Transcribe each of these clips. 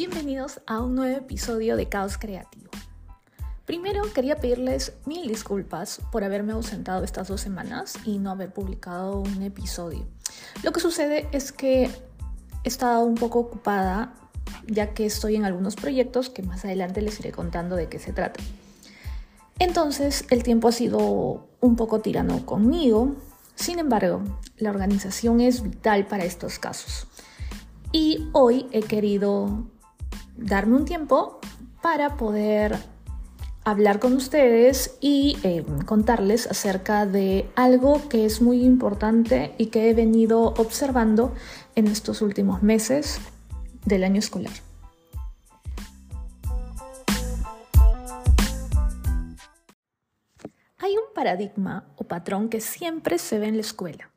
Bienvenidos a un nuevo episodio de Caos Creativo. Primero quería pedirles mil disculpas por haberme ausentado estas dos semanas y no haber publicado un episodio. Lo que sucede es que he estado un poco ocupada ya que estoy en algunos proyectos que más adelante les iré contando de qué se trata. Entonces el tiempo ha sido un poco tirano conmigo, sin embargo, la organización es vital para estos casos. Y hoy he querido darme un tiempo para poder hablar con ustedes y eh, contarles acerca de algo que es muy importante y que he venido observando en estos últimos meses del año escolar. Hay un paradigma o patrón que siempre se ve en la escuela.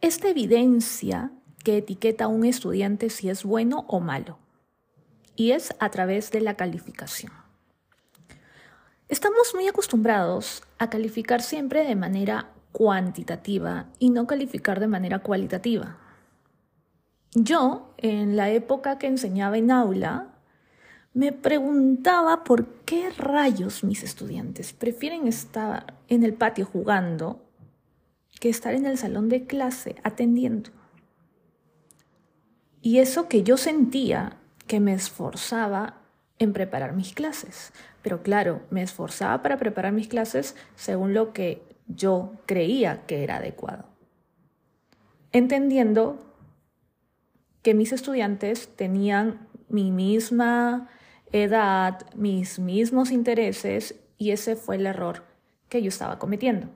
Esta evidencia que etiqueta a un estudiante si es bueno o malo, y es a través de la calificación. Estamos muy acostumbrados a calificar siempre de manera cuantitativa y no calificar de manera cualitativa. Yo, en la época que enseñaba en aula, me preguntaba por qué rayos mis estudiantes prefieren estar en el patio jugando que estar en el salón de clase atendiendo. Y eso que yo sentía que me esforzaba en preparar mis clases. Pero claro, me esforzaba para preparar mis clases según lo que yo creía que era adecuado. Entendiendo que mis estudiantes tenían mi misma edad, mis mismos intereses y ese fue el error que yo estaba cometiendo.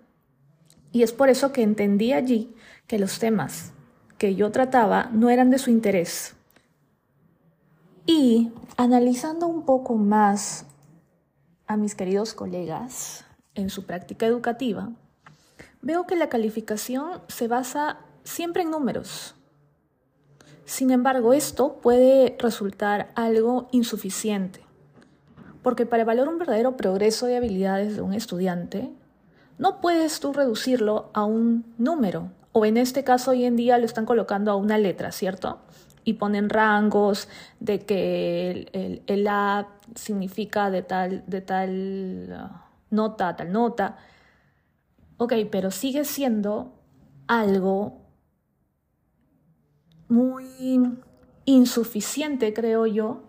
Y es por eso que entendí allí que los temas que yo trataba no eran de su interés. Y analizando un poco más a mis queridos colegas en su práctica educativa, veo que la calificación se basa siempre en números. Sin embargo, esto puede resultar algo insuficiente, porque para evaluar un verdadero progreso de habilidades de un estudiante, no puedes tú reducirlo a un número, o en este caso hoy en día lo están colocando a una letra, ¿cierto? Y ponen rangos de que el, A significa de tal, de tal uh, nota tal nota. Ok, pero sigue siendo algo muy insuficiente, creo yo,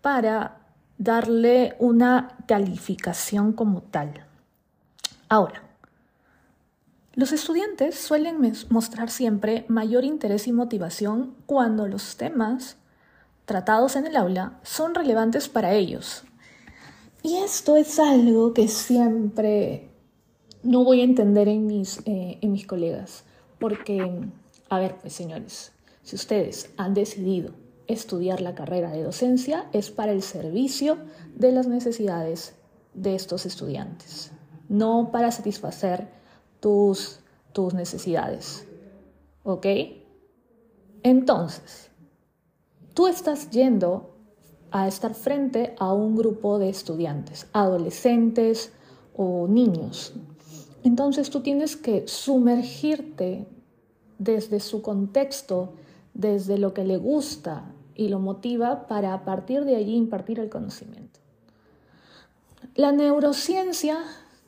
para darle una calificación como tal. Ahora, los estudiantes suelen mostrar siempre mayor interés y motivación cuando los temas tratados en el aula son relevantes para ellos. Y esto es algo que siempre no voy a entender en mis, eh, en mis colegas. Porque, a ver, pues señores, si ustedes han decidido estudiar la carrera de docencia, es para el servicio de las necesidades de estos estudiantes, no para satisfacer tus, tus necesidades. ¿Ok? Entonces, tú estás yendo a estar frente a un grupo de estudiantes, adolescentes o niños. Entonces tú tienes que sumergirte desde su contexto, desde lo que le gusta y lo motiva para a partir de allí impartir el conocimiento. La neurociencia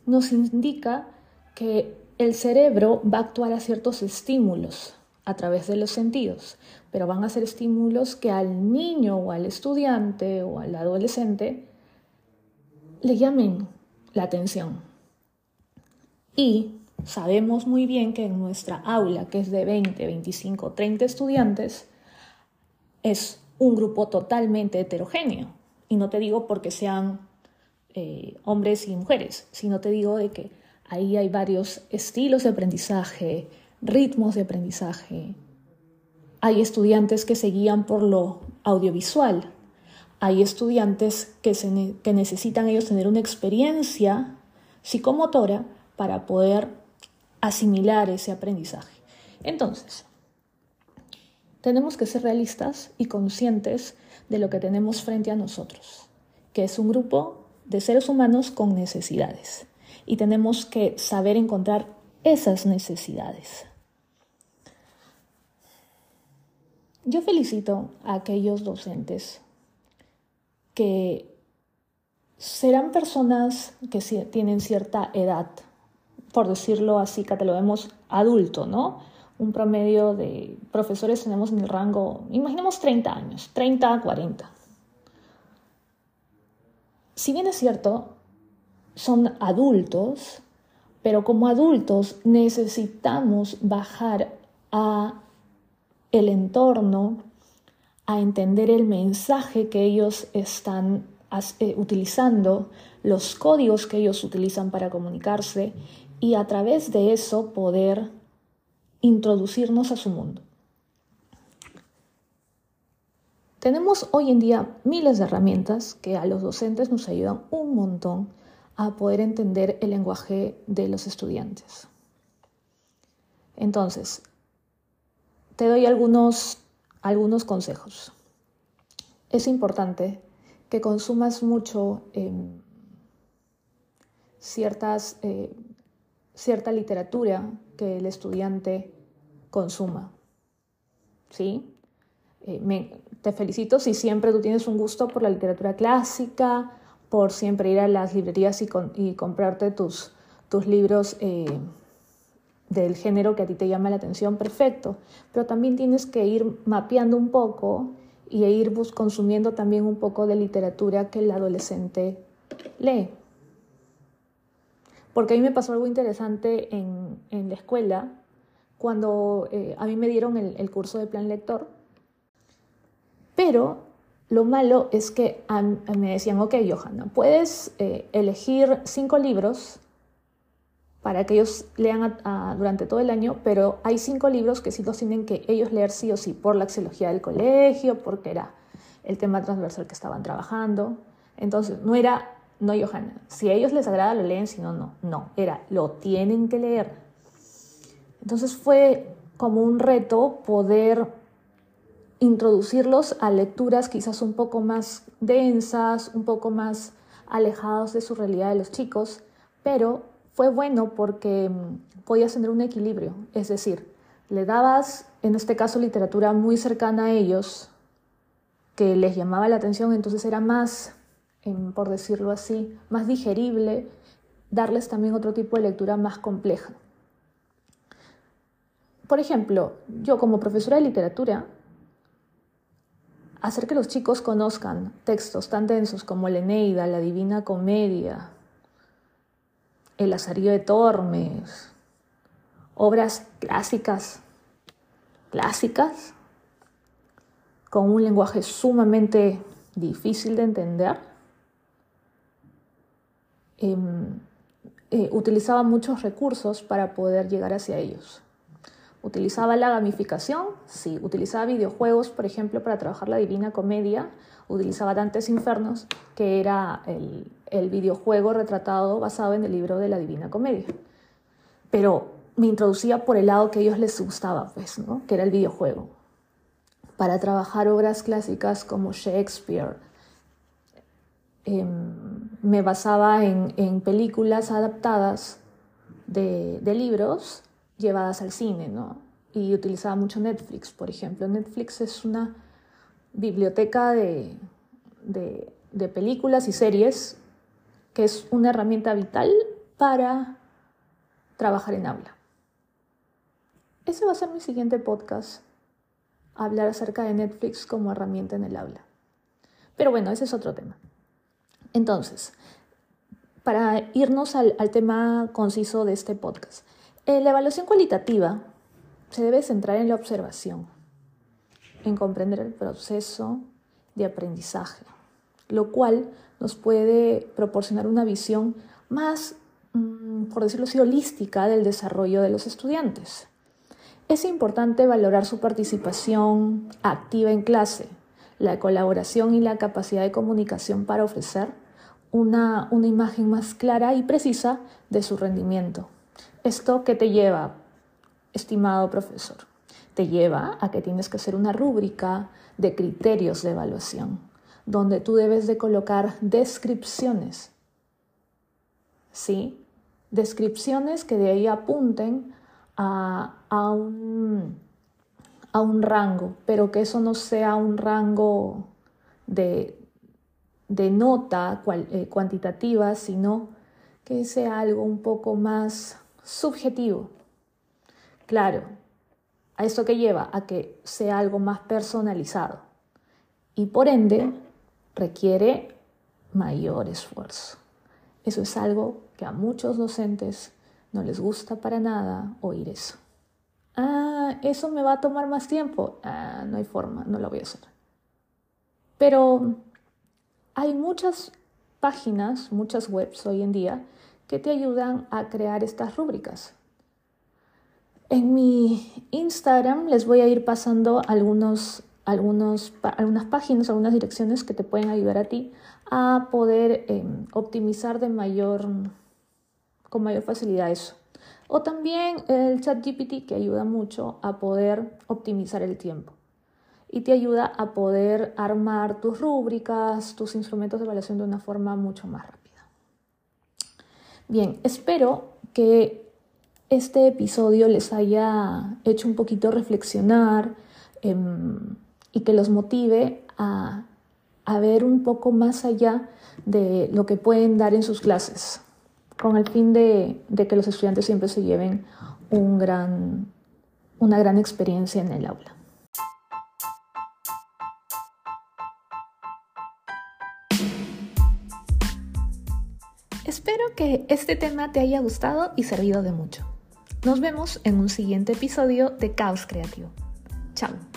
nos indica que el cerebro va a actuar a ciertos estímulos a través de los sentidos, pero van a ser estímulos que al niño o al estudiante o al adolescente le llamen la atención. Y sabemos muy bien que en nuestra aula, que es de 20, 25, 30 estudiantes, es un grupo totalmente heterogéneo. Y no te digo porque sean eh, hombres y mujeres, sino te digo de que Ahí hay varios estilos de aprendizaje, ritmos de aprendizaje. Hay estudiantes que se guían por lo audiovisual. Hay estudiantes que, que necesitan ellos tener una experiencia psicomotora para poder asimilar ese aprendizaje. Entonces, tenemos que ser realistas y conscientes de lo que tenemos frente a nosotros, que es un grupo de seres humanos con necesidades y tenemos que saber encontrar esas necesidades. yo felicito a aquellos docentes que serán personas que tienen cierta edad, por decirlo así, vemos adulto, ¿no? Un promedio de profesores tenemos en el rango, imaginemos 30 años, 30 a 40. Si bien es cierto, son adultos, pero como adultos necesitamos bajar a el entorno, a entender el mensaje que ellos están eh, utilizando, los códigos que ellos utilizan para comunicarse y a través de eso poder introducirnos a su mundo. Tenemos hoy en día miles de herramientas que a los docentes nos ayudan un montón a poder entender el lenguaje de los estudiantes. Entonces, te doy algunos, algunos consejos. Es importante que consumas mucho em, ciertas, eh, cierta literatura que el estudiante consuma. ¿Sí? Eh, te felicito si siempre tú tienes un gusto por la literatura clásica, por siempre ir a las librerías y, comprarte tus, libros eh, del género que a ti te llama la atención, perfecto. Pero también tienes que ir mapeando un poco y ir consumiendo también un poco de literatura que el adolescente lee. Porque a mí me pasó algo interesante en, la escuela, cuando eh, a mí me dieron el, curso de plan lector, pero lo malo es que me decían, ok, Johanna, puedes eh, elegir cinco libros para que ellos lean durante todo el año, pero hay cinco libros que sí los tienen que ellos leer sí o sí, por la axiología del colegio, porque era el tema transversal que estaban trabajando. Entonces, no era, no, Johanna, si a ellos les agrada lo leen, si no, no, no, era, lo tienen que leer. Entonces fue como un reto poder introducirlos a lecturas quizás un poco más densas, un poco más alejados de su realidad de los chicos, pero fue bueno porque mm, podías tener un equilibrio, es decir, le dabas, en este caso, literatura muy cercana a ellos, que les llamaba la atención, entonces era más, em, por decirlo así, más digerible darles también otro tipo de lectura más compleja. Por ejemplo, yo como profesora de literatura hacer que los chicos conozcan textos tan densos como la Eneida, la Divina Comedia, el Lazarillo de Tormes, obras clásicas, clásicas, con un lenguaje sumamente difícil de entender. Em, eh, utilizaba muchos recursos para poder llegar hacia ellos. ¿Utilizaba la gamificación? Sí. ¿Utilizaba videojuegos, por ejemplo, para trabajar la Divina Comedia? Utilizaba Dantes Infernos, que era el, el videojuego retratado basado en el libro de la Divina Comedia. Pero me introducía por el lado que a ellos les gustaba, pues, ¿no? Que era el videojuego. Para trabajar obras clásicas como Shakespeare, em, me basaba en, en películas adaptadas de, de libros llevadas al cine, ¿no? Y utilizaba mucho Netflix, por ejemplo. Netflix es una biblioteca de, de, películas y series que es una herramienta vital para trabajar en habla. Ese va a ser mi siguiente podcast, hablar acerca de Netflix como herramienta en el habla. Pero bueno, ese es otro tema. Entonces, para irnos al, al tema conciso de este podcast, la evaluación cualitativa se debe centrar en la observación, en comprender el proceso de aprendizaje, lo cual nos puede proporcionar una visión más, mm, por decirlo así, holística del desarrollo de los estudiantes. Es importante valorar su participación activa en clase, la colaboración y la capacidad de comunicación para ofrecer una, una imagen más clara y precisa de su rendimiento. ¿Esto qué te lleva, estimado profesor? Te lleva a que tienes que hacer una rúbrica de criterios de evaluación, donde tú debes de colocar descripciones. ¿Sí? Descripciones que de ahí apunten a, a un rango, pero que eso no sea un rango de, de nota eh, cuantitativa, sino que sea algo un poco más subjetivo. Claro, a eso que lleva a que sea algo más personalizado y por ende requiere mayor esfuerzo. Eso es algo que a muchos docentes no les gusta para nada oír eso. Ah, eso me va a tomar más tiempo. Ah, no hay forma, no lo voy a hacer. Pero hay muchas páginas, muchas webs hoy en día que te ayudan a crear estas rúbricas. En mi Instagram les voy a ir pasando algunos, algunos, algunas páginas, algunas direcciones que te pueden ayudar a ti a poder em, optimizar de mayor, con mayor facilidad eso. O también el chat GPT que ayuda mucho a poder optimizar el tiempo y te ayuda a poder armar tus rúbricas, tus instrumentos de evaluación de una forma mucho más rápida. Bien, espero que este episodio les haya hecho un poquito reflexionar em, y que los motive a, ver un poco más allá de lo que pueden dar en sus clases, con el fin de, que los estudiantes siempre se lleven una gran experiencia en el aula. Que este tema te haya gustado y servido de mucho. Nos vemos en un siguiente episodio de Caos Creativo. Chao.